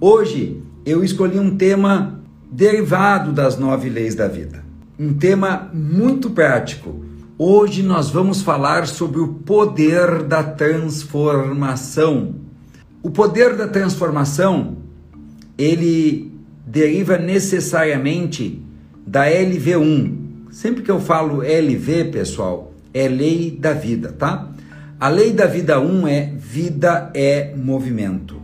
Hoje eu escolhi um tema derivado das nove leis da vida. Um tema muito prático. Hoje nós vamos falar sobre o poder da transformação. O poder da transformação, ele deriva necessariamente da LV1. Sempre que eu falo LV, pessoal, é lei da vida, tá? A lei da vida 1 é vida é movimento.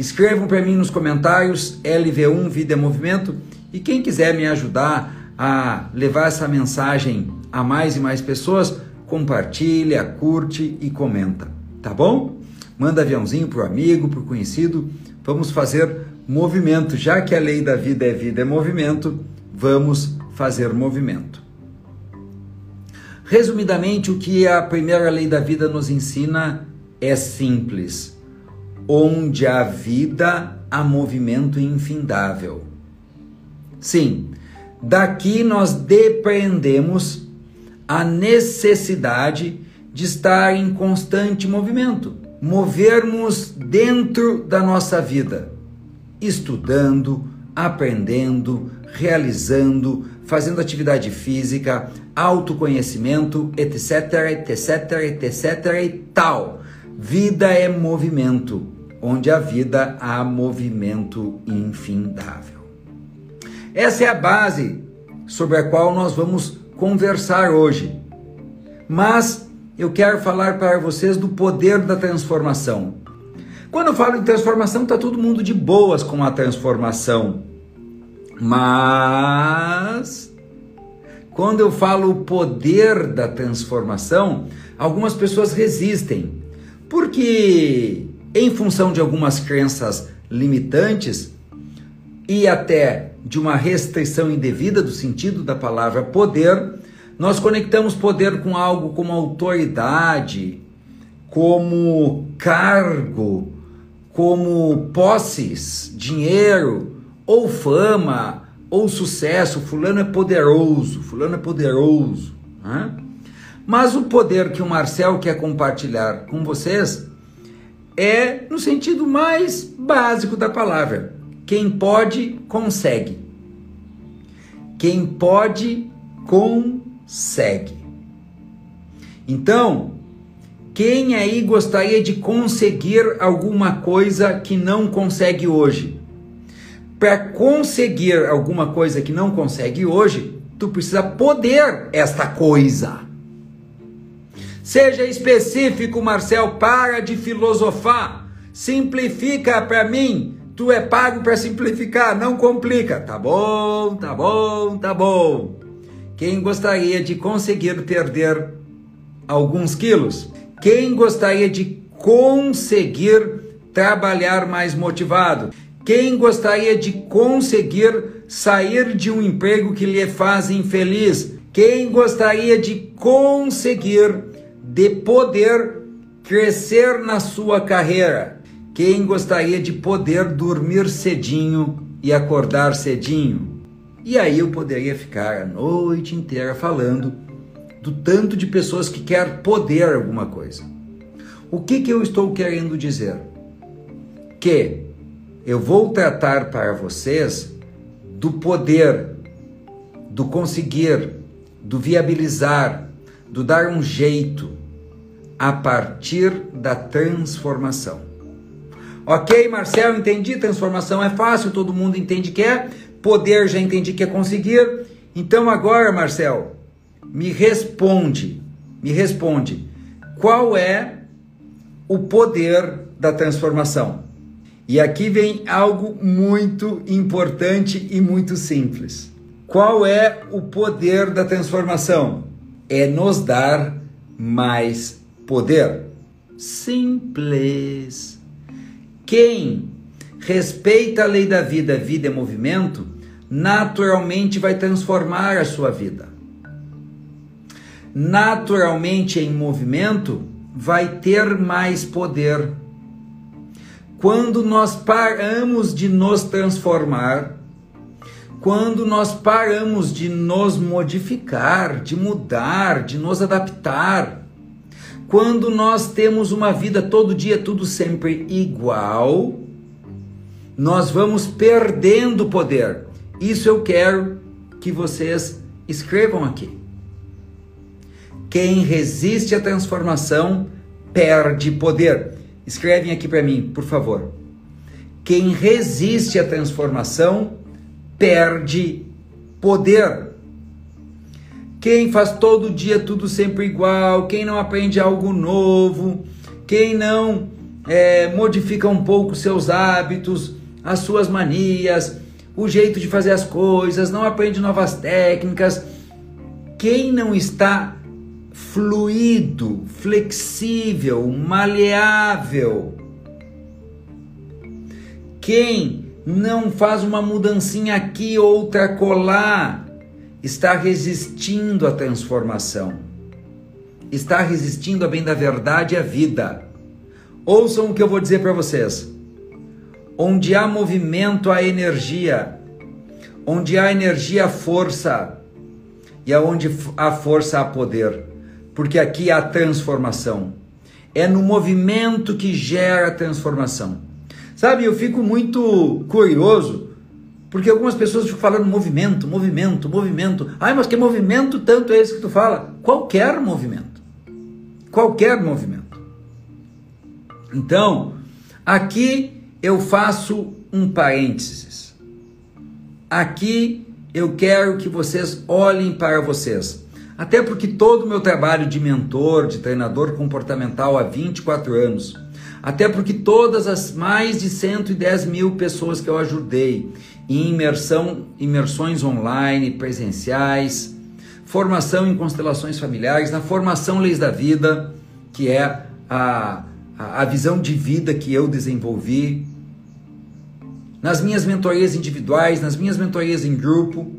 Escrevam para mim nos comentários LV1 Vida é Movimento e quem quiser me ajudar a levar essa mensagem a mais e mais pessoas, compartilha, curte e comenta, tá bom? Manda aviãozinho pro amigo, pro conhecido. Vamos fazer movimento, já que a lei da vida é vida é movimento, vamos fazer movimento. Resumidamente, o que a primeira lei da vida nos ensina é simples onde há vida, há movimento infindável. Sim, daqui nós depreendemos a necessidade de estar em constante movimento, movermos dentro da nossa vida, estudando, aprendendo, realizando, fazendo atividade física, autoconhecimento, etc, etc, etc e tal. Vida é movimento onde a vida há movimento infindável. Essa é a base sobre a qual nós vamos conversar hoje. Mas eu quero falar para vocês do poder da transformação. Quando eu falo em transformação, está todo mundo de boas com a transformação. Mas quando eu falo o poder da transformação, algumas pessoas resistem. Porque em função de algumas crenças limitantes e até de uma restrição indevida do sentido da palavra poder, nós conectamos poder com algo como autoridade, como cargo, como posses, dinheiro, ou fama, ou sucesso. Fulano é poderoso, fulano é poderoso. Né? Mas o poder que o Marcel quer compartilhar com vocês é no sentido mais básico da palavra. Quem pode, consegue. Quem pode, consegue. Então, quem aí gostaria de conseguir alguma coisa que não consegue hoje? Para conseguir alguma coisa que não consegue hoje, tu precisa poder esta coisa. Seja específico, Marcel, para de filosofar. Simplifica para mim. Tu é pago para simplificar, não complica. Tá bom, tá bom, tá bom. Quem gostaria de conseguir perder alguns quilos? Quem gostaria de conseguir trabalhar mais motivado? Quem gostaria de conseguir sair de um emprego que lhe faz infeliz? Quem gostaria de conseguir de poder crescer na sua carreira. Quem gostaria de poder dormir cedinho e acordar cedinho? E aí eu poderia ficar a noite inteira falando do tanto de pessoas que quer poder alguma coisa. O que, que eu estou querendo dizer? Que eu vou tratar para vocês do poder, do conseguir, do viabilizar, do dar um jeito, a partir da transformação. Ok, Marcel, entendi. Transformação é fácil, todo mundo entende que é. Poder já entendi que é conseguir. Então agora, Marcel, me responde, me responde. Qual é o poder da transformação? E aqui vem algo muito importante e muito simples. Qual é o poder da transformação? É nos dar mais poder? Simples. Quem respeita a lei da vida, vida é movimento, naturalmente vai transformar a sua vida. Naturalmente em movimento vai ter mais poder. Quando nós paramos de nos transformar, quando nós paramos de nos modificar, de mudar, de nos adaptar, quando nós temos uma vida todo dia tudo sempre igual, nós vamos perdendo poder. Isso eu quero que vocês escrevam aqui. Quem resiste à transformação perde poder. Escrevem aqui para mim, por favor. Quem resiste à transformação perde poder. Quem faz todo dia tudo sempre igual, quem não aprende algo novo, quem não é, modifica um pouco seus hábitos, as suas manias, o jeito de fazer as coisas, não aprende novas técnicas, quem não está fluido, flexível, maleável, quem não faz uma mudancinha aqui, outra colar, está resistindo à transformação. Está resistindo a bem da verdade e à vida. Ouçam o que eu vou dizer para vocês. Onde há movimento, há energia. Onde há energia, há força. E aonde há força, há poder. Porque aqui há transformação. É no movimento que gera transformação. Sabe, eu fico muito curioso, porque algumas pessoas ficam falando movimento, movimento, movimento. Ai, mas que movimento tanto é esse que tu fala? Qualquer movimento. Qualquer movimento. Então, aqui eu faço um parênteses. Aqui eu quero que vocês olhem para vocês. Até porque todo o meu trabalho de mentor, de treinador comportamental há 24 anos, até porque todas as mais de 110 mil pessoas que eu ajudei em imersão, imersões online, presenciais, formação em constelações familiares, na formação Leis da Vida, que é a, a, a visão de vida que eu desenvolvi, nas minhas mentorias individuais, nas minhas mentorias em grupo,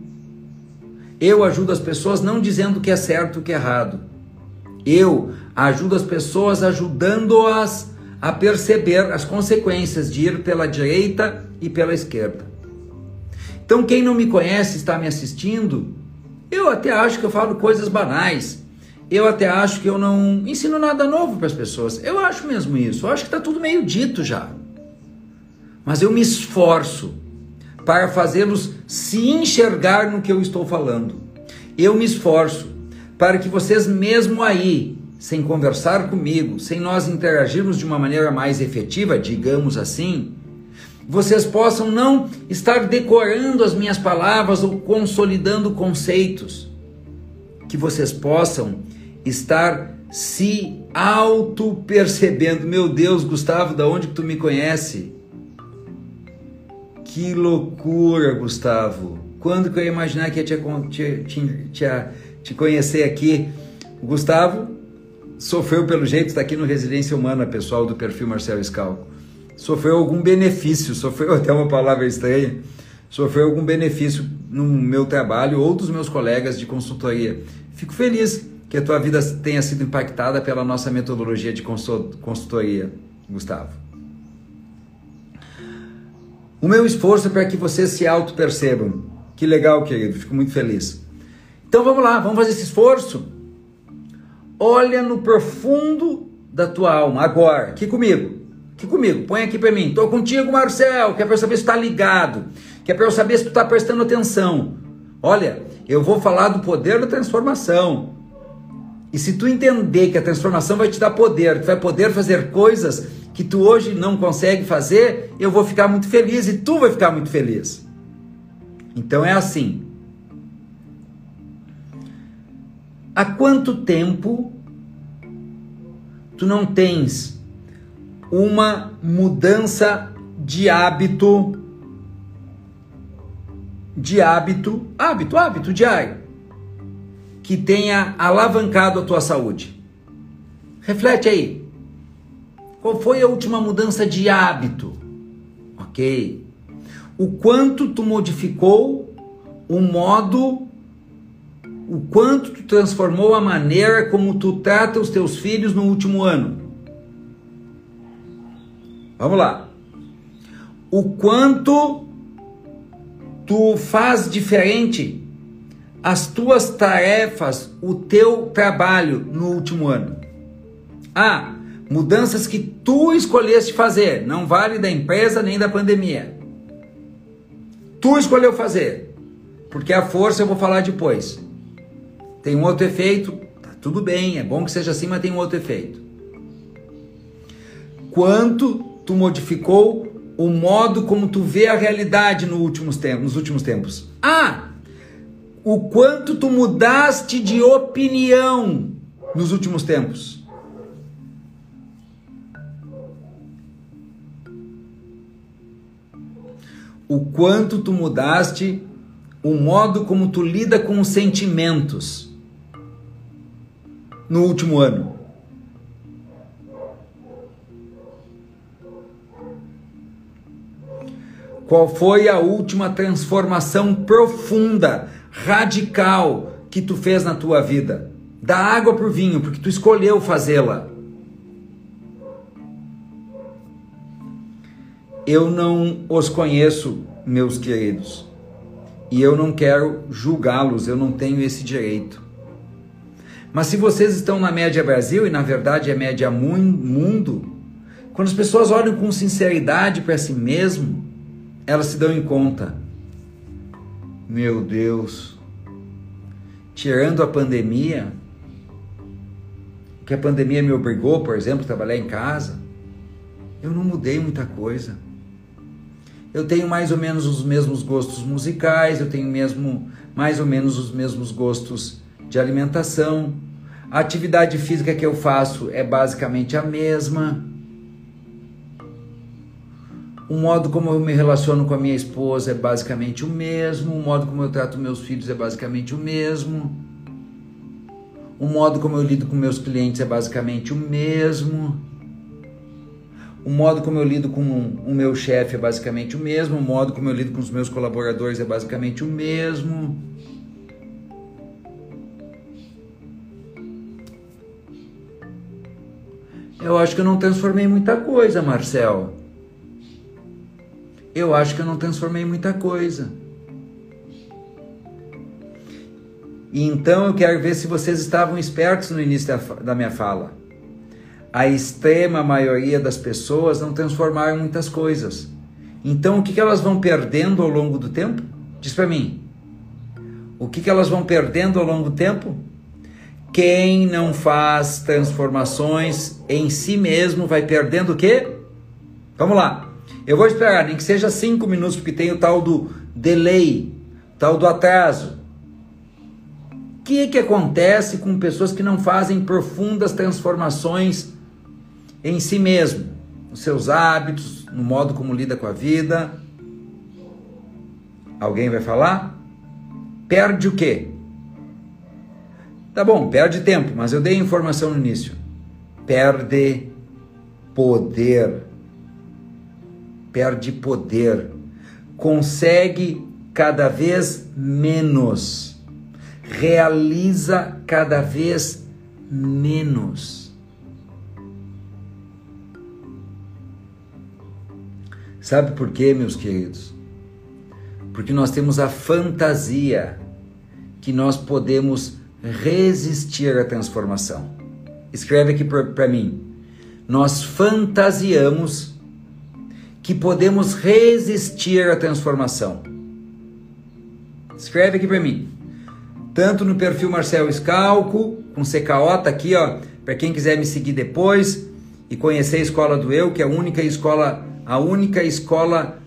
eu ajudo as pessoas não dizendo o que é certo e o que é errado. Eu ajudo as pessoas ajudando-as a perceber as consequências de ir pela direita e pela esquerda. Então, quem não me conhece está me assistindo, eu até acho que eu falo coisas banais. Eu até acho que eu não ensino nada novo para as pessoas. Eu acho mesmo isso. Eu acho que está tudo meio dito já. Mas eu me esforço para fazê-los se enxergar no que eu estou falando. Eu me esforço para que vocês, mesmo aí, sem conversar comigo, sem nós interagirmos de uma maneira mais efetiva, digamos assim, vocês possam não estar decorando as minhas palavras ou consolidando conceitos, que vocês possam estar se auto percebendo. Meu Deus, Gustavo, da onde que tu me conhece? Que loucura, Gustavo. Quando que eu ia imaginar que ia te, te, te, te conhecer aqui? Gustavo sofreu pelo jeito, está aqui no Residência Humana, pessoal do perfil Marcelo Scalco. Sofreu algum benefício, sofreu até uma palavra estranha, sofreu algum benefício no meu trabalho ou dos meus colegas de consultoria. Fico feliz que a tua vida tenha sido impactada pela nossa metodologia de consultoria, Gustavo. O meu esforço é para que vocês se auto-percebam. Que legal, querido, fico muito feliz. Então vamos lá, vamos fazer esse esforço olha no profundo da tua alma, agora, aqui comigo, aqui comigo, põe aqui para mim, estou contigo, Marcel, que é para eu saber se está ligado, que é para eu saber se tu está prestando atenção. Olha, eu vou falar do poder da transformação. E se tu entender que a transformação vai te dar poder, que vai poder fazer coisas que tu hoje não consegue fazer, eu vou ficar muito feliz e tu vai ficar muito feliz. Então é assim. Há quanto tempo tu não tens uma mudança de hábito de hábito, hábito, hábito diário que tenha alavancado a tua saúde? Reflete aí. Qual foi a última mudança de hábito? OK? O quanto tu modificou o modo o quanto tu transformou a maneira como tu trata os teus filhos no último ano. Vamos lá. O quanto tu faz diferente as tuas tarefas, o teu trabalho no último ano. Ah, mudanças que tu escolheste fazer, não vale da empresa nem da pandemia. Tu escolheu fazer. Porque a força eu vou falar depois. Tem um outro efeito, tá tudo bem, é bom que seja assim, mas tem um outro efeito. Quanto tu modificou o modo como tu vê a realidade últimos tempos, nos últimos tempos? Ah, o quanto tu mudaste de opinião nos últimos tempos. O quanto tu mudaste o modo como tu lida com os sentimentos no último ano. Qual foi a última transformação profunda, radical que tu fez na tua vida? Da água para o vinho, porque tu escolheu fazê-la. Eu não os conheço, meus queridos e eu não quero julgá-los, eu não tenho esse direito. Mas se vocês estão na média Brasil, e na verdade é média mundo, quando as pessoas olham com sinceridade para si mesmo, elas se dão em conta. Meu Deus, tirando a pandemia, que a pandemia me obrigou, por exemplo, a trabalhar em casa, eu não mudei muita coisa eu tenho mais ou menos os mesmos gostos musicais, eu tenho mesmo mais ou menos os mesmos gostos de alimentação. A atividade física que eu faço é basicamente a mesma. O modo como eu me relaciono com a minha esposa é basicamente o mesmo. O modo como eu trato meus filhos é basicamente o mesmo. O modo como eu lido com meus clientes é basicamente o mesmo. O modo como eu lido com o meu chefe é basicamente o mesmo, o modo como eu lido com os meus colaboradores é basicamente o mesmo. Eu acho que eu não transformei muita coisa, Marcel. Eu acho que eu não transformei muita coisa. E então eu quero ver se vocês estavam espertos no início da, minha fala a extrema maioria das pessoas não transformaram muitas coisas. Então, o que, que elas vão perdendo ao longo do tempo? Diz para mim. O que, que elas vão perdendo ao longo do tempo? Quem não faz transformações em si mesmo vai perdendo o quê? Vamos lá. Eu vou esperar, nem que seja cinco minutos, porque tem o tal do delay, tal do atraso. O que, que acontece com pessoas que não fazem profundas transformações em si mesmo, nos seus hábitos, no modo como lida com a vida. Alguém vai falar? Perde o quê? Tá bom, perde tempo, mas eu dei informação no início. Perde poder. Perde poder. Consegue cada vez menos. Realiza cada vez menos. Sabe por quê, meus queridos? Porque nós temos a fantasia que nós podemos resistir à transformação. Escreve aqui para mim. Nós fantasiamos que podemos resistir à transformação. Escreve aqui para mim. Tanto no perfil Marcel Escalco, com CKO, tá aqui, ó, para quem quiser me seguir depois e conhecer a Escola do Eu, que é a única escola a única escola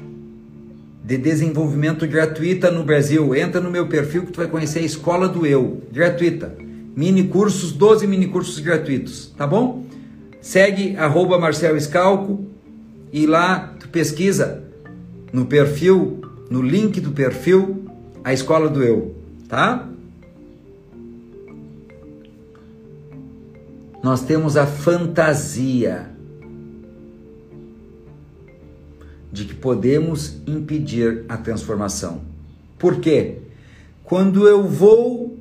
de desenvolvimento gratuita no Brasil. Entra no meu perfil que tu vai conhecer a Escola do Eu, gratuita. Mini cursos, 12 mini cursos gratuitos, tá bom? Segue arroba Escalco e lá tu pesquisa no perfil, no link do perfil, a Escola do Eu, tá? Nós temos a fantasia de que podemos impedir a transformação. Por quê? Quando eu vou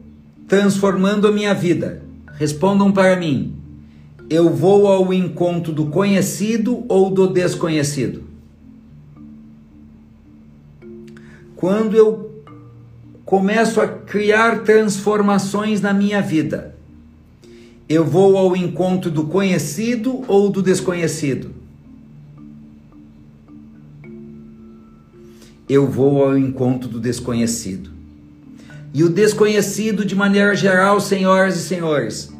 transformando a minha vida, respondam para mim, eu vou ao encontro do conhecido ou do desconhecido? Quando eu começo a criar transformações na minha vida, eu vou ao encontro do conhecido ou do desconhecido? Eu vou ao encontro do desconhecido. E o desconhecido, de maneira geral, senhoras e senhores,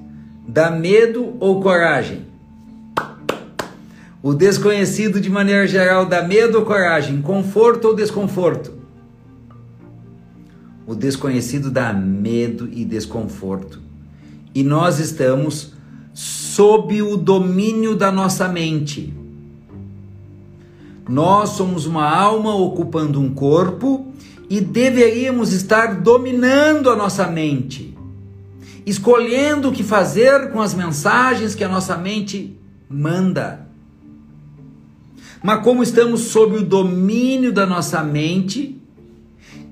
dá medo ou coragem? O desconhecido, de maneira geral, dá medo ou coragem? Conforto ou desconforto? O desconhecido dá medo e desconforto. E nós estamos sob o domínio da nossa mente. Nós somos uma alma ocupando um corpo e deveríamos estar dominando a nossa mente, escolhendo o que fazer com as mensagens que a nossa mente manda. Mas como estamos sob o domínio da nossa mente,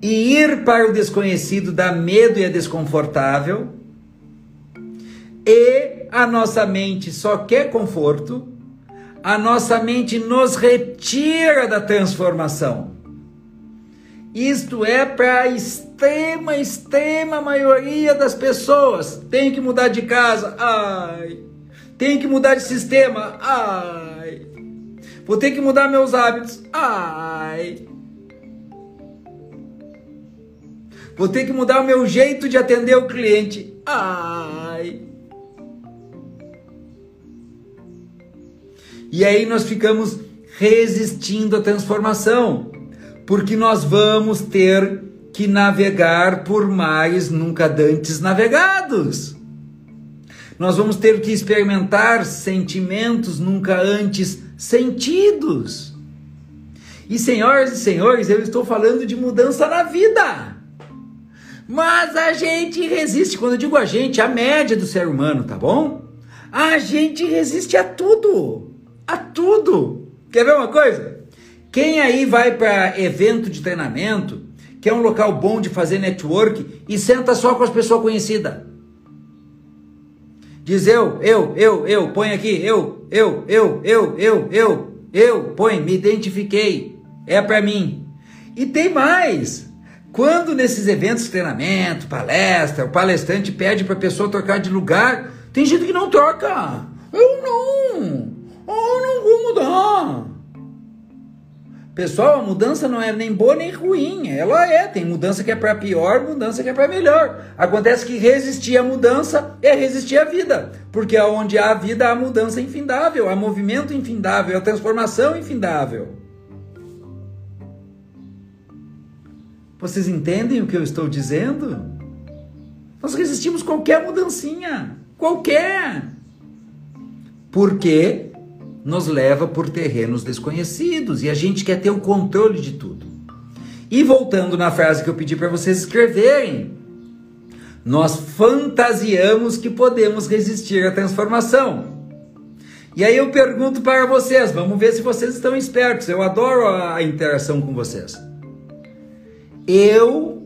e ir para o desconhecido dá medo e é desconfortável, e a nossa mente só quer conforto, a nossa mente nos retira da transformação. Isto é para a extrema, extrema maioria das pessoas. Tem que mudar de casa, ai. Tem que mudar de sistema, ai. Vou ter que mudar meus hábitos, ai. Vou ter que mudar o meu jeito de atender o cliente, ai. E aí nós ficamos resistindo à transformação, porque nós vamos ter que navegar por mares nunca dantes navegados. Nós vamos ter que experimentar sentimentos nunca antes sentidos. E senhoras e senhores, eu estou falando de mudança na vida. Mas a gente resiste, quando eu digo a gente, a média do ser humano, tá bom? A gente resiste a tudo a tudo. Quer ver uma coisa? Quem aí vai para evento de treinamento, que é um local bom de fazer network e senta só com as pessoas conhecidas? Diz eu, eu, eu, eu, põe aqui, eu, eu, eu, eu, eu, eu, eu, põe, me identifiquei, é para mim. E tem mais. Quando nesses eventos de treinamento, palestra, o palestrante pede para a pessoa trocar de lugar, tem gente que não troca. Eu não. Oh, não vou mudar. Pessoal, a mudança não é nem boa nem ruim. Ela é. Tem mudança que é para pior, mudança que é para melhor. Acontece que resistir à mudança é resistir à vida. Porque onde há vida, há mudança infindável, há movimento infindável, há transformação infindável. Vocês entendem o que eu estou dizendo? Nós resistimos qualquer mudancinha. Qualquer. Porque nos leva por terrenos desconhecidos e a gente quer ter o controle de tudo. E voltando na frase que eu pedi para vocês escreverem, nós fantasiamos que podemos resistir à transformação. E aí eu pergunto para vocês, vamos ver se vocês estão espertos. Eu adoro a interação com vocês. Eu,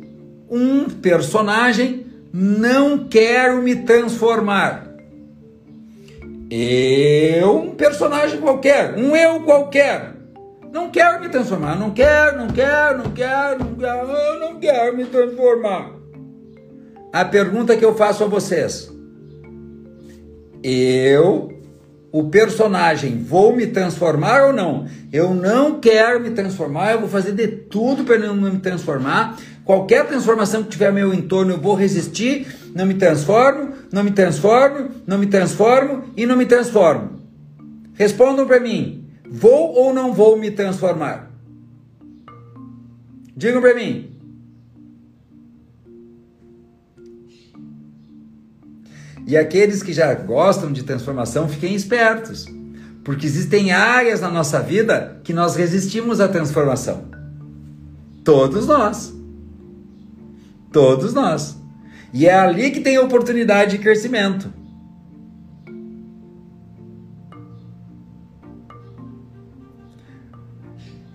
um personagem, não quero me transformar. Eu, um personagem qualquer, um eu qualquer. Não quero me transformar, não quero, não quero, não quero, não quero, não quero me transformar. A pergunta que eu faço a vocês: eu, o personagem, vou me transformar ou não? Eu não quero me transformar, eu vou fazer de tudo para não me transformar. Qualquer transformação que tiver ao meu entorno, eu vou resistir, não me transformo, não me transformo, não me transformo e não me transformo. Respondam para mim: vou ou não vou me transformar? Digam para mim. E aqueles que já gostam de transformação, fiquem espertos, porque existem áreas na nossa vida que nós resistimos à transformação. Todos nós. Todos nós. E é ali que tem oportunidade de crescimento.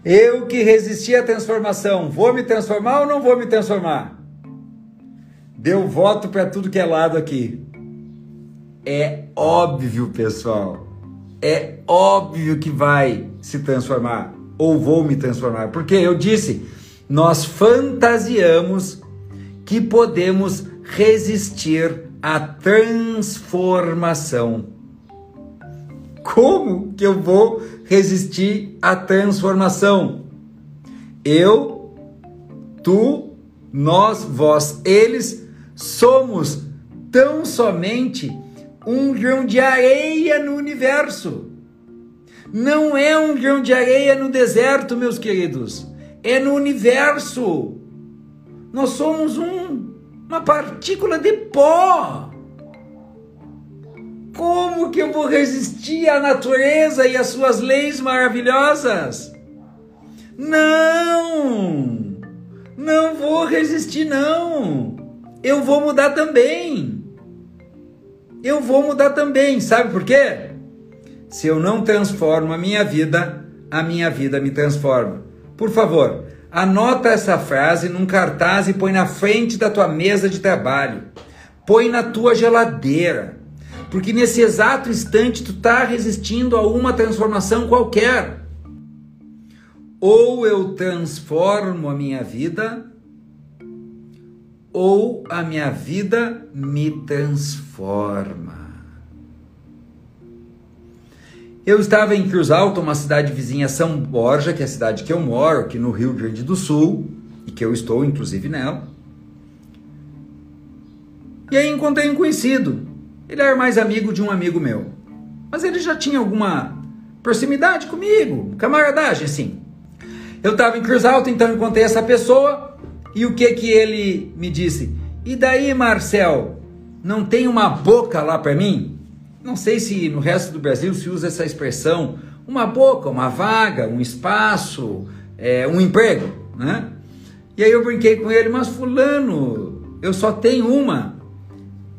Eu que resisti à transformação, vou me transformar ou não vou me transformar? Deu voto para tudo que é lado aqui. É óbvio, pessoal. É óbvio que vai se transformar ou vou me transformar. Porque eu disse, nós fantasiamos que podemos resistir à transformação. Como que eu vou resistir à transformação? Eu tu, nós, vós, eles somos tão somente um grão de areia no universo. Não é um grão de areia no deserto, meus queridos. É no universo. Nós somos um, uma partícula de pó. Como que eu vou resistir à natureza e às suas leis maravilhosas? Não! Não vou resistir, não! Eu vou mudar também! Eu vou mudar também, sabe por quê? Se eu não transformo a minha vida, a minha vida me transforma. Por favor, anota essa frase num cartaz e põe na frente da tua mesa de trabalho. Põe na tua geladeira porque nesse exato instante tu está resistindo a uma transformação qualquer. Ou eu transformo a minha vida, ou a minha vida me transforma. Eu estava em Cruz Alta, uma cidade vizinha São Borja, que é a cidade que eu moro, aqui no Rio Grande do Sul, e que eu estou inclusive nela. E aí encontrei um conhecido, ele era mais amigo de um amigo meu. Mas ele já tinha alguma proximidade comigo, camaradagem assim. Eu estava em Cruz Alta, então encontrei essa pessoa e o que que ele me disse? E daí, Marcel, não tem uma boca lá para mim? Não sei se no resto do Brasil se usa essa expressão, uma boca, uma vaga, um espaço, é, um emprego, né? E aí eu brinquei com ele, mas fulano, eu só tenho uma,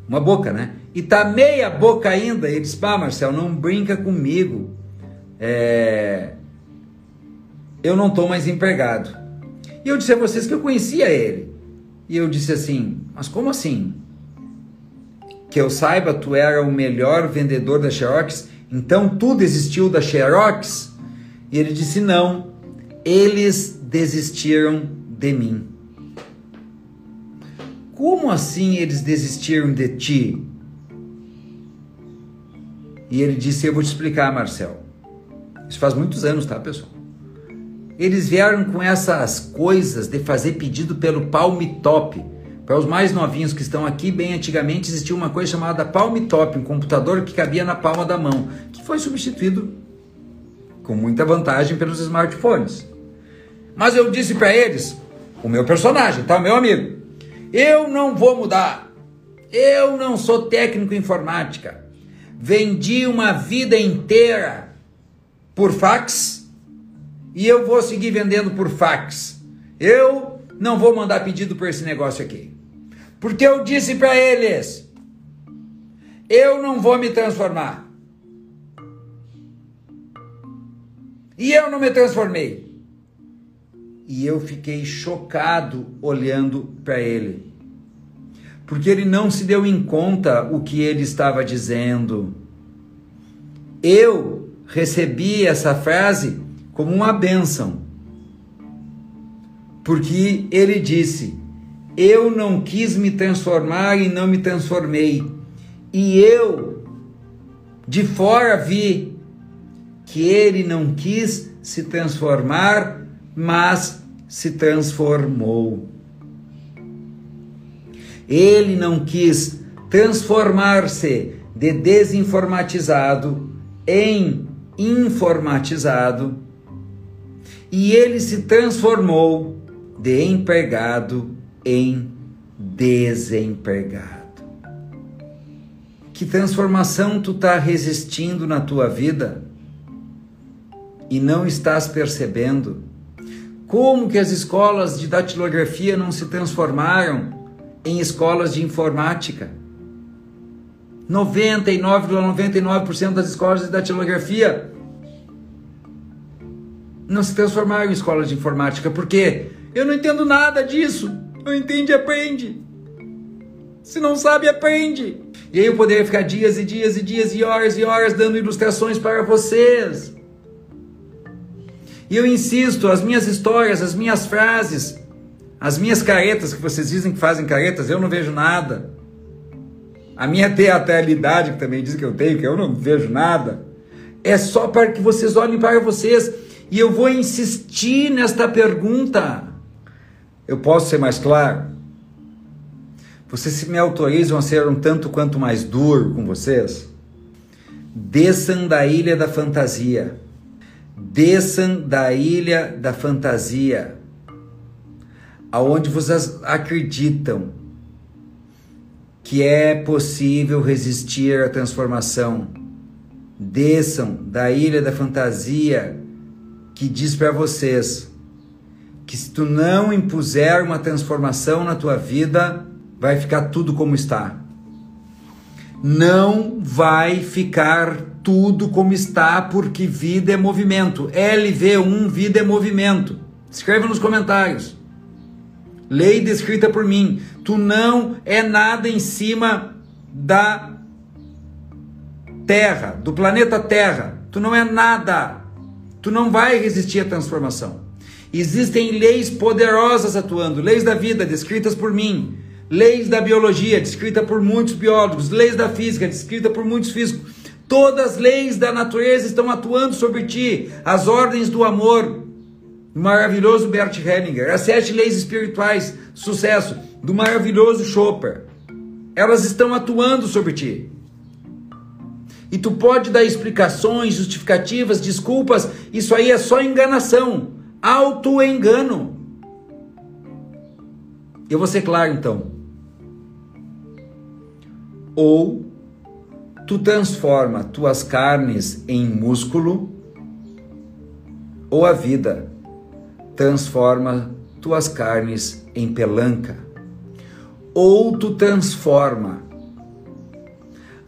uma boca, né? e tá meia boca ainda. Ele disse: Pá, Marcel, não brinca comigo. É... Eu não tô mais empregado. E eu disse a vocês que eu conhecia ele. E eu disse assim: Mas como assim? Que eu saiba, tu era o melhor vendedor da Xerox, então tu desistiu da Xerox? E ele disse: Não, eles desistiram de mim. Como assim eles desistiram de ti? E ele disse: Eu vou te explicar, Marcel. Isso faz muitos anos, tá, pessoal? Eles vieram com essas coisas de fazer pedido pelo Palm Top. Para os mais novinhos que estão aqui, bem antigamente existia uma coisa chamada Palm Top, um computador que cabia na palma da mão, que foi substituído com muita vantagem pelos smartphones. Mas eu disse para eles, o meu personagem, tá, meu amigo, eu não vou mudar. Eu não sou técnico em informática vendi uma vida inteira por fax e eu vou seguir vendendo por fax. Eu não vou mandar pedido por esse negócio aqui. Porque eu disse para eles: eu não vou me transformar. E eu não me transformei. E eu fiquei chocado olhando para ele porque ele não se deu em conta o que ele estava dizendo. Eu recebi essa frase como uma bênção, porque ele disse: Eu não quis me transformar e não me transformei, e eu de fora vi que ele não quis se transformar, mas se transformou. Ele não quis transformar-se de desinformatizado em informatizado. E ele se transformou de empregado em desempregado. Que transformação tu está resistindo na tua vida e não estás percebendo? Como que as escolas de datilografia não se transformaram em escolas de informática. 99,99% ,99 das escolas de datilografia não se transformaram em escolas de informática. Por quê? Eu não entendo nada disso. Não entende, aprende. Se não sabe, aprende. E aí eu poderia ficar dias e dias e dias e horas e horas dando ilustrações para vocês. E eu insisto, as minhas histórias, as minhas frases, as minhas caretas, que vocês dizem que fazem caretas, eu não vejo nada. A minha teatralidade, que também diz que eu tenho, que eu não vejo nada, é só para que vocês olhem para vocês. E eu vou insistir nesta pergunta. Eu posso ser mais claro? Vocês me autorizam a ser um tanto quanto mais duro com vocês? Desçam da ilha da fantasia. Desçam da ilha da fantasia. Aonde vocês acreditam que é possível resistir à transformação. Desçam da ilha da fantasia que diz para vocês que se tu não impuser uma transformação na tua vida, vai ficar tudo como está. Não vai ficar tudo como está, porque vida é movimento. LV1, vida é movimento. Escreva nos comentários. Lei descrita por mim. Tu não é nada em cima da Terra, do planeta Terra. Tu não é nada. Tu não vai resistir à transformação. Existem leis poderosas atuando, leis da vida descritas por mim leis da biologia, descrita por muitos biólogos, leis da física, descrita por muitos físicos. Todas as leis da natureza estão atuando sobre ti, as ordens do amor, do maravilhoso Bert Hellinger, as sete leis espirituais, sucesso, do maravilhoso Chopper. Elas estão atuando sobre ti. E tu pode dar explicações, justificativas, desculpas, isso aí é só enganação, auto-engano. Eu vou ser claro então ou tu transforma tuas carnes em músculo, ou a vida transforma tuas carnes em pelanca, ou tu transforma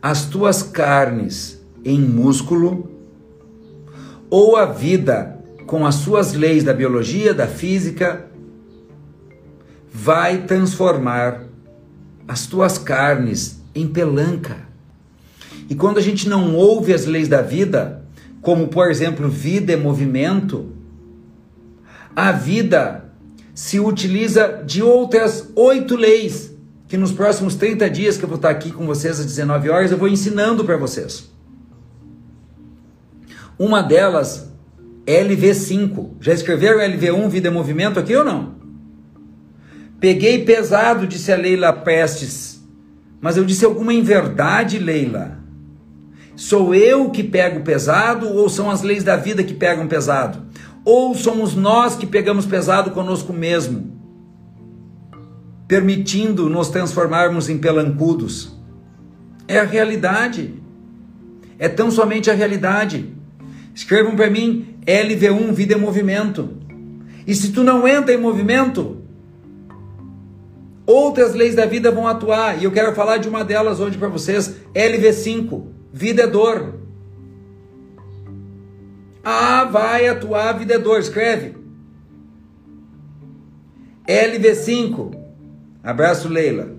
as tuas carnes em músculo, ou a vida, com as suas leis da biologia, da física, vai transformar as tuas carnes em pelanca. E quando a gente não ouve as leis da vida, como por exemplo, vida é movimento, a vida se utiliza de outras oito leis, que nos próximos 30 dias que eu vou estar aqui com vocês às 19 horas, eu vou ensinando para vocês. Uma delas, LV5. Já escreveram LV1, vida é movimento aqui ou não? Peguei pesado, disse a Leila Prestes mas eu disse alguma inverdade, Leila? Sou eu que pego pesado ou são as leis da vida que pegam pesado? Ou somos nós que pegamos pesado conosco mesmo, permitindo nos transformarmos em pelancudos? É a realidade. É tão somente a realidade. Escrevam para mim LV1, vida em movimento. E se tu não entra em movimento, Outras leis da vida vão atuar, e eu quero falar de uma delas hoje para vocês, LV5, vida é dor. Ah, vai atuar, vida é dor, escreve. LV5, abraço Leila.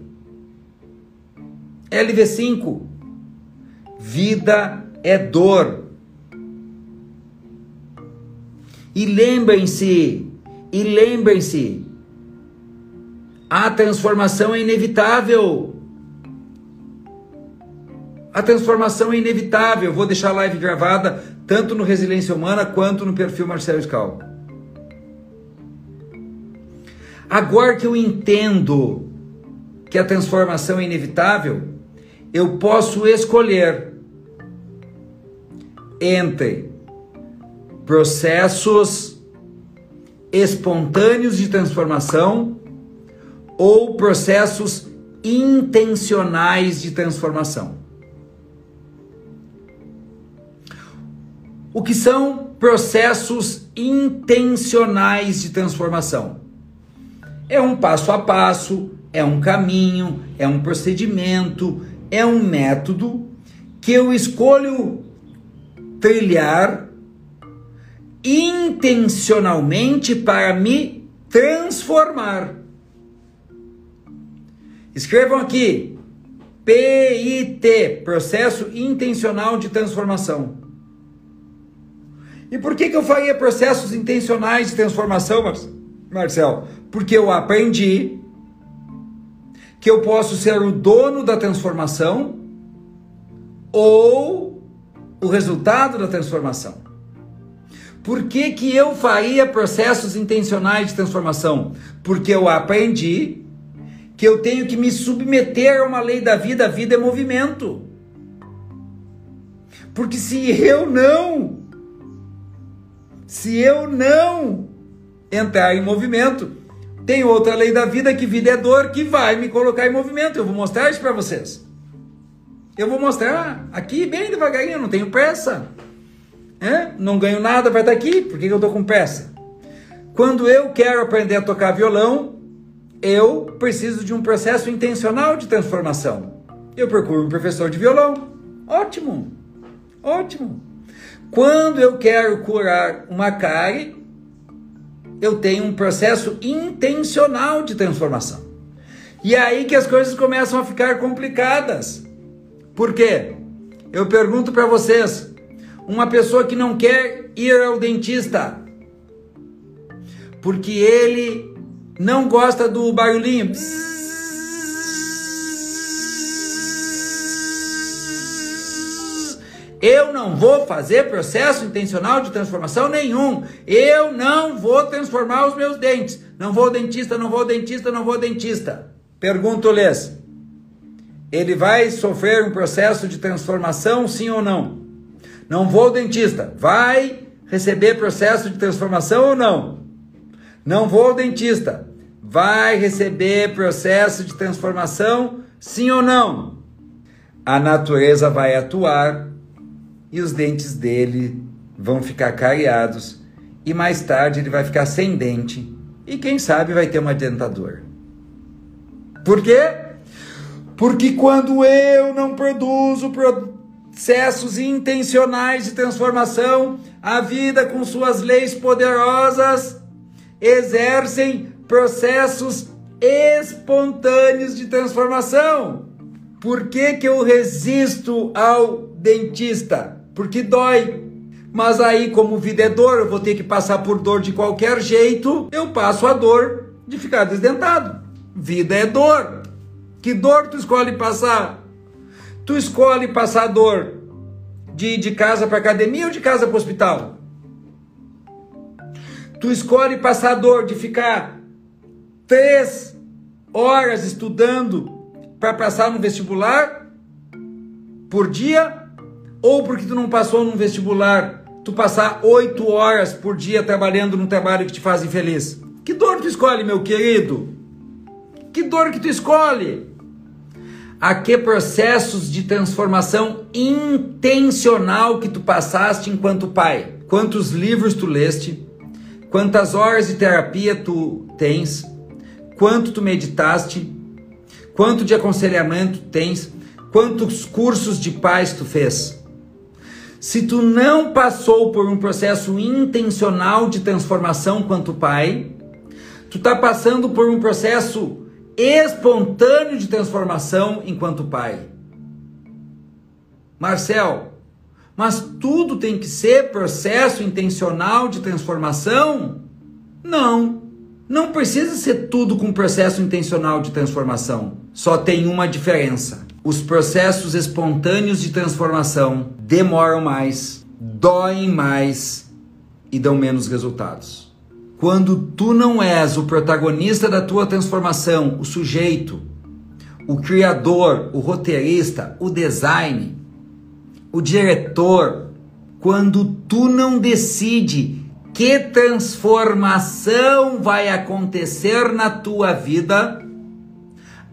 LV5, vida é dor. E lembrem-se, e lembrem-se, a transformação é inevitável. A transformação é inevitável. Vou deixar a live gravada tanto no Resiliência Humana quanto no perfil Marcelo Scal. Agora que eu entendo que a transformação é inevitável, eu posso escolher entre processos espontâneos de transformação ou processos intencionais de transformação. O que são processos intencionais de transformação? É um passo a passo, é um caminho, é um procedimento, é um método que eu escolho trilhar intencionalmente para me transformar. Escrevam aqui: PIT Processo Intencional de Transformação. E por que, que eu faria processos intencionais de transformação, Marcel? Porque eu aprendi que eu posso ser o dono da transformação ou o resultado da transformação. Por que, que eu faria processos intencionais de transformação? Porque eu aprendi que eu tenho que me submeter a uma lei da vida, a vida é movimento. Porque se eu não, se eu não entrar em movimento, tem outra lei da vida que vida é dor que vai me colocar em movimento. Eu vou mostrar isso para vocês. Eu vou mostrar aqui bem devagarinho, não tenho pressa. É? Não ganho nada para estar aqui, por que eu estou com pressa? Quando eu quero aprender a tocar violão, eu preciso de um processo intencional de transformação. Eu procuro um professor de violão. Ótimo, ótimo. Quando eu quero curar uma cárie, eu tenho um processo intencional de transformação. E é aí que as coisas começam a ficar complicadas. Por quê? Eu pergunto para vocês, uma pessoa que não quer ir ao dentista, porque ele não gosta do barulhinho. Eu não vou fazer processo intencional de transformação nenhum. Eu não vou transformar os meus dentes. Não vou ao dentista, não vou ao dentista, não vou ao dentista. Pergunto-lhes: ele vai sofrer um processo de transformação, sim ou não? Não vou ao dentista. Vai receber processo de transformação ou não? Não vou ao dentista. Vai receber processo de transformação? Sim ou não? A natureza vai atuar e os dentes dele vão ficar cariados e mais tarde ele vai ficar sem dente e quem sabe vai ter uma dentadura. Por quê? Porque quando eu não produzo processos intencionais de transformação, a vida com suas leis poderosas exercem processos espontâneos de transformação. Por que, que eu resisto ao dentista? Porque dói. Mas aí, como vida é dor, eu vou ter que passar por dor de qualquer jeito, eu passo a dor de ficar desdentado. Vida é dor. Que dor tu escolhe passar? Tu escolhe passar dor de ir de casa para academia ou de casa para hospital? Tu escolhe passar dor de ficar três horas estudando para passar no vestibular por dia? Ou porque tu não passou no vestibular, tu passar oito horas por dia trabalhando num trabalho que te faz infeliz? Que dor tu escolhe, meu querido? Que dor que tu escolhe? A que processos de transformação intencional que tu passaste enquanto pai. Quantos livros tu leste? Quantas horas de terapia tu tens? Quanto tu meditaste? Quanto de aconselhamento tens? Quantos cursos de paz tu fez? Se tu não passou por um processo intencional de transformação quanto pai, tu está passando por um processo espontâneo de transformação enquanto pai. Marcel, mas tudo tem que ser processo intencional de transformação? Não. Não precisa ser tudo com processo intencional de transformação. Só tem uma diferença. Os processos espontâneos de transformação demoram mais, doem mais e dão menos resultados. Quando tu não és o protagonista da tua transformação, o sujeito, o criador, o roteirista, o design, o diretor, quando tu não decide que transformação vai acontecer na tua vida,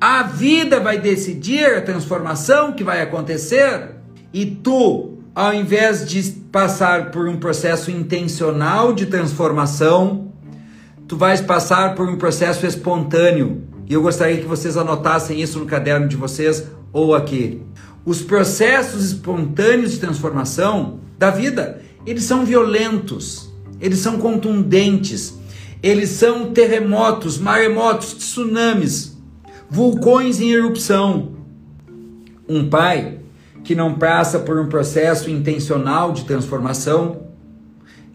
a vida vai decidir a transformação que vai acontecer. E tu, ao invés de passar por um processo intencional de transformação, tu vais passar por um processo espontâneo. E eu gostaria que vocês anotassem isso no caderno de vocês ou aqui. Os processos espontâneos de transformação da vida, eles são violentos, eles são contundentes, eles são terremotos, maremotos, tsunamis, vulcões em erupção. Um pai que não passa por um processo intencional de transformação,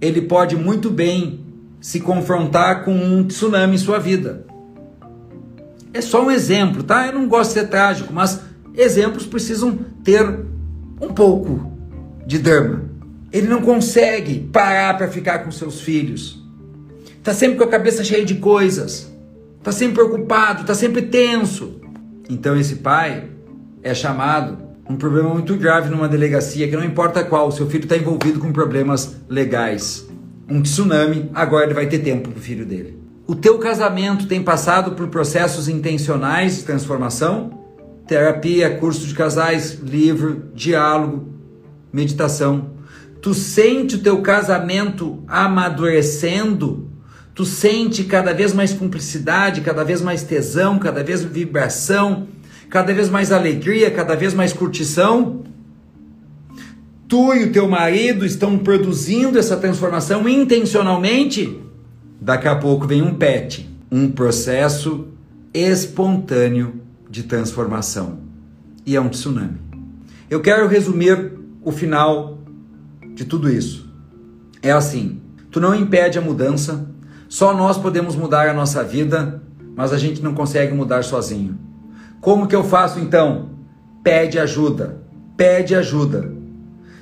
ele pode muito bem se confrontar com um tsunami em sua vida. É só um exemplo, tá? Eu não gosto de ser trágico, mas exemplos precisam ter um pouco de drama. Ele não consegue parar para ficar com seus filhos. Está sempre com a cabeça cheia de coisas. Está sempre preocupado, está sempre tenso. Então esse pai é chamado um problema muito grave numa delegacia que não importa qual, seu filho está envolvido com problemas legais. Um tsunami, agora ele vai ter tempo para o filho dele. O teu casamento tem passado por processos intencionais de transformação? Terapia, curso de casais, livro, diálogo, meditação. Tu sente o teu casamento amadurecendo? Tu sente cada vez mais cumplicidade, cada vez mais tesão, cada vez vibração, cada vez mais alegria, cada vez mais curtição? Tu e o teu marido estão produzindo essa transformação intencionalmente? Daqui a pouco vem um PET, um processo espontâneo de transformação. E é um tsunami. Eu quero resumir o final de tudo isso. É assim: tu não impede a mudança, só nós podemos mudar a nossa vida, mas a gente não consegue mudar sozinho. Como que eu faço então? Pede ajuda. Pede ajuda.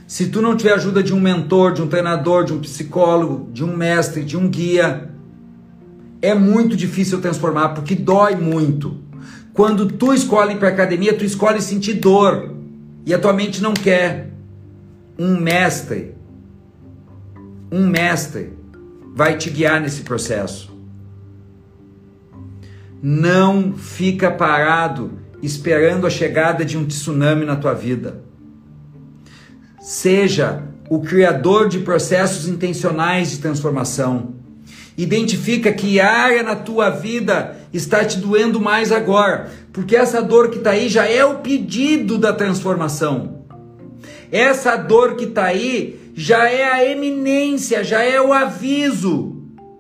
Se tu não tiver ajuda de um mentor, de um treinador, de um psicólogo, de um mestre, de um guia, é muito difícil transformar porque dói muito. Quando tu escolhe para academia, tu escolhe sentir dor e a tua mente não quer. Um mestre, um mestre vai te guiar nesse processo. Não fica parado esperando a chegada de um tsunami na tua vida. Seja o criador de processos intencionais de transformação. Identifica que área na tua vida está te doendo mais agora, porque essa dor que está aí já é o pedido da transformação. Essa dor que está aí já é a eminência, já é o aviso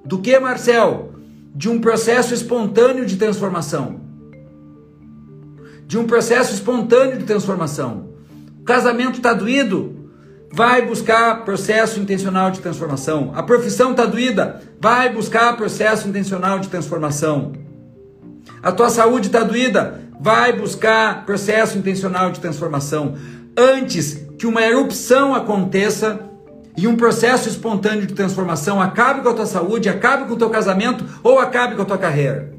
do que, Marcel? De um processo espontâneo de transformação. De um processo espontâneo de transformação. Casamento está doído? Vai buscar processo intencional de transformação. A profissão está doída? Vai buscar processo intencional de transformação. A tua saúde está doída? Vai buscar processo intencional de transformação. Antes que uma erupção aconteça e um processo espontâneo de transformação acabe com a tua saúde, acabe com o teu casamento ou acabe com a tua carreira.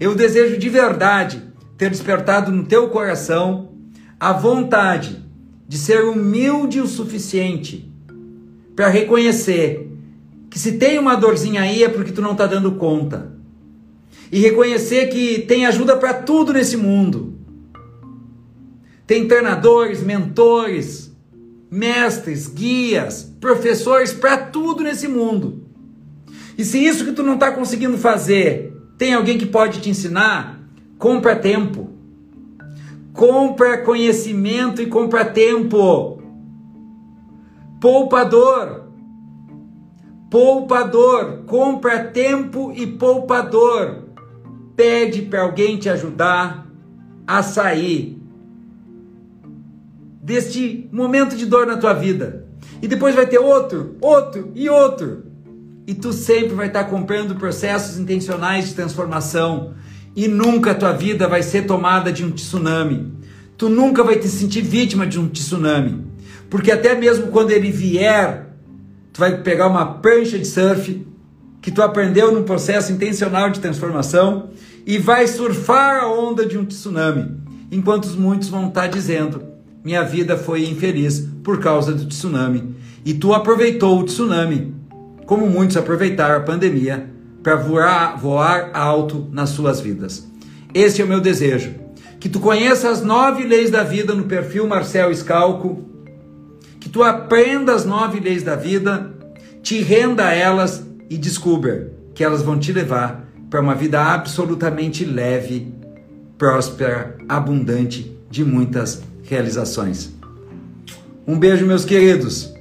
Eu desejo de verdade ter despertado no teu coração a vontade de ser humilde o suficiente para reconhecer que se tem uma dorzinha aí é porque tu não está dando conta. E reconhecer que tem ajuda para tudo nesse mundo tem treinadores, mentores, mestres, guias, professores para tudo nesse mundo. E se isso que tu não está conseguindo fazer, tem alguém que pode te ensinar, compra tempo. Compra conhecimento e compra tempo. Poupador. Poupador. Compra tempo e poupador. Pede para alguém te ajudar a sair deste momento de dor na tua vida. E depois vai ter outro, outro e outro. E tu sempre vai estar comprando processos intencionais de transformação. E nunca a tua vida vai ser tomada de um tsunami. Tu nunca vai te sentir vítima de um tsunami. Porque até mesmo quando ele vier, tu vai pegar uma prancha de surf que tu aprendeu num processo intencional de transformação e vai surfar a onda de um tsunami. Enquanto muitos vão estar dizendo: minha vida foi infeliz por causa do tsunami. E tu aproveitou o tsunami, como muitos aproveitaram a pandemia, para voar, voar alto nas suas vidas. Esse é o meu desejo. Que tu conheça as nove leis da vida no perfil Marcel Escalco, que tu aprenda as nove leis da vida, te renda a elas e descubra que elas vão te levar para uma vida absolutamente leve, próspera, abundante, de muitas realizações. Um beijo, meus queridos.